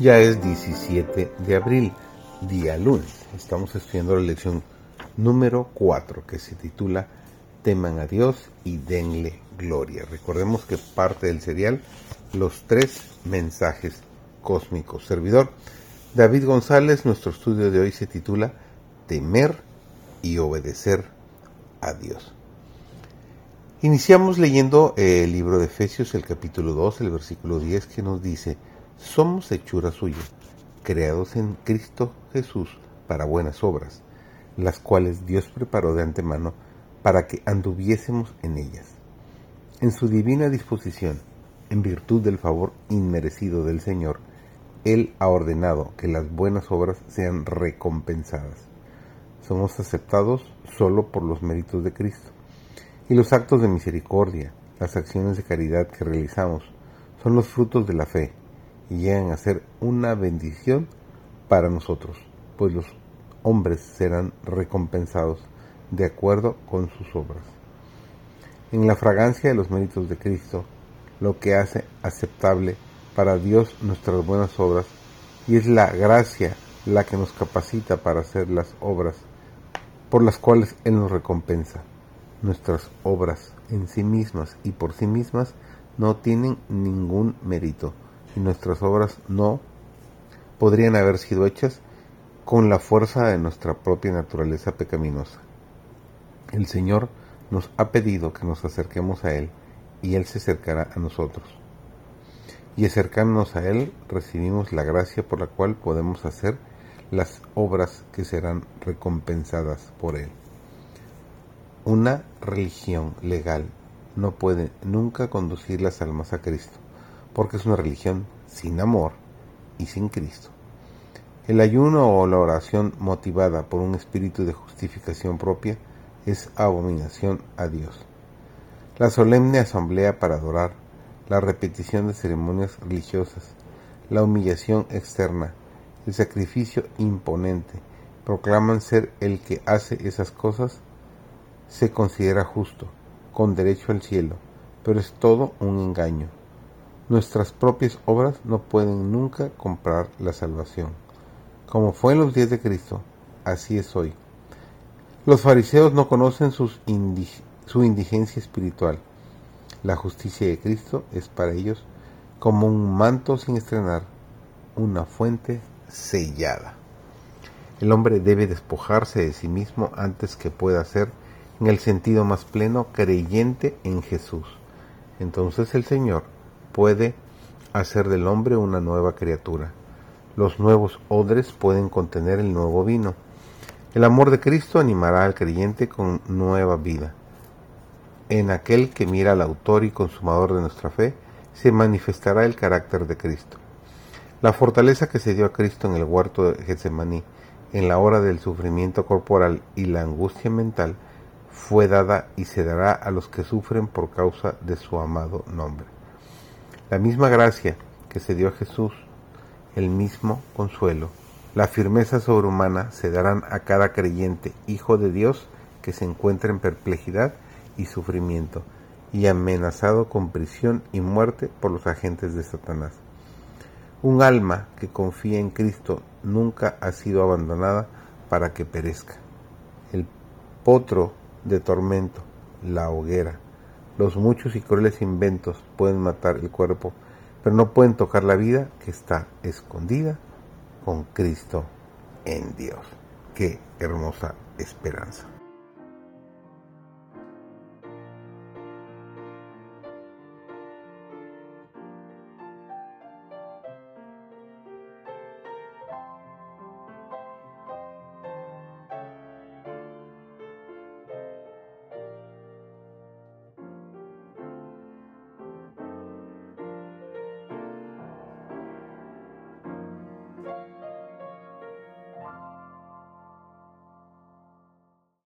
Ya es 17 de abril, día lunes. Estamos estudiando la lección número 4 que se titula Teman a Dios y denle gloria. Recordemos que parte del serial Los tres mensajes cósmicos. Servidor David González, nuestro estudio de hoy se titula Temer y obedecer a Dios. Iniciamos leyendo el libro de Efesios, el capítulo 2, el versículo 10, que nos dice, somos hechura suya, creados en Cristo Jesús para buenas obras, las cuales Dios preparó de antemano para que anduviésemos en ellas. En su divina disposición, en virtud del favor inmerecido del Señor, Él ha ordenado que las buenas obras sean recompensadas. Somos aceptados solo por los méritos de Cristo. Y los actos de misericordia, las acciones de caridad que realizamos, son los frutos de la fe y llegan a ser una bendición para nosotros, pues los hombres serán recompensados de acuerdo con sus obras. En la fragancia de los méritos de Cristo, lo que hace aceptable para Dios nuestras buenas obras, y es la gracia la que nos capacita para hacer las obras por las cuales Él nos recompensa. Nuestras obras en sí mismas y por sí mismas no tienen ningún mérito y nuestras obras no podrían haber sido hechas con la fuerza de nuestra propia naturaleza pecaminosa. El Señor nos ha pedido que nos acerquemos a Él y Él se acercará a nosotros. Y acercándonos a Él recibimos la gracia por la cual podemos hacer las obras que serán recompensadas por Él. Una religión legal no puede nunca conducir las almas a Cristo porque es una religión sin amor y sin Cristo. El ayuno o la oración motivada por un espíritu de justificación propia es abominación a Dios. La solemne asamblea para adorar, la repetición de ceremonias religiosas, la humillación externa, el sacrificio imponente, proclaman ser el que hace esas cosas, se considera justo, con derecho al cielo, pero es todo un engaño Nuestras propias obras no pueden nunca comprar la salvación. Como fue en los días de Cristo, así es hoy. Los fariseos no conocen su indigencia espiritual. La justicia de Cristo es para ellos como un manto sin estrenar, una fuente sellada. El hombre debe despojarse de sí mismo antes que pueda ser, en el sentido más pleno, creyente en Jesús. Entonces el Señor puede hacer del hombre una nueva criatura. Los nuevos odres pueden contener el nuevo vino. El amor de Cristo animará al creyente con nueva vida. En aquel que mira al autor y consumador de nuestra fe, se manifestará el carácter de Cristo. La fortaleza que se dio a Cristo en el huerto de Getsemaní, en la hora del sufrimiento corporal y la angustia mental, fue dada y se dará a los que sufren por causa de su amado nombre. La misma gracia que se dio a Jesús, el mismo consuelo, la firmeza sobrehumana se darán a cada creyente, hijo de Dios, que se encuentra en perplejidad y sufrimiento, y amenazado con prisión y muerte por los agentes de Satanás. Un alma que confía en Cristo nunca ha sido abandonada para que perezca. El potro de tormento, la hoguera, los muchos y crueles inventos pueden matar el cuerpo, pero no pueden tocar la vida que está escondida con Cristo en Dios. Qué hermosa esperanza.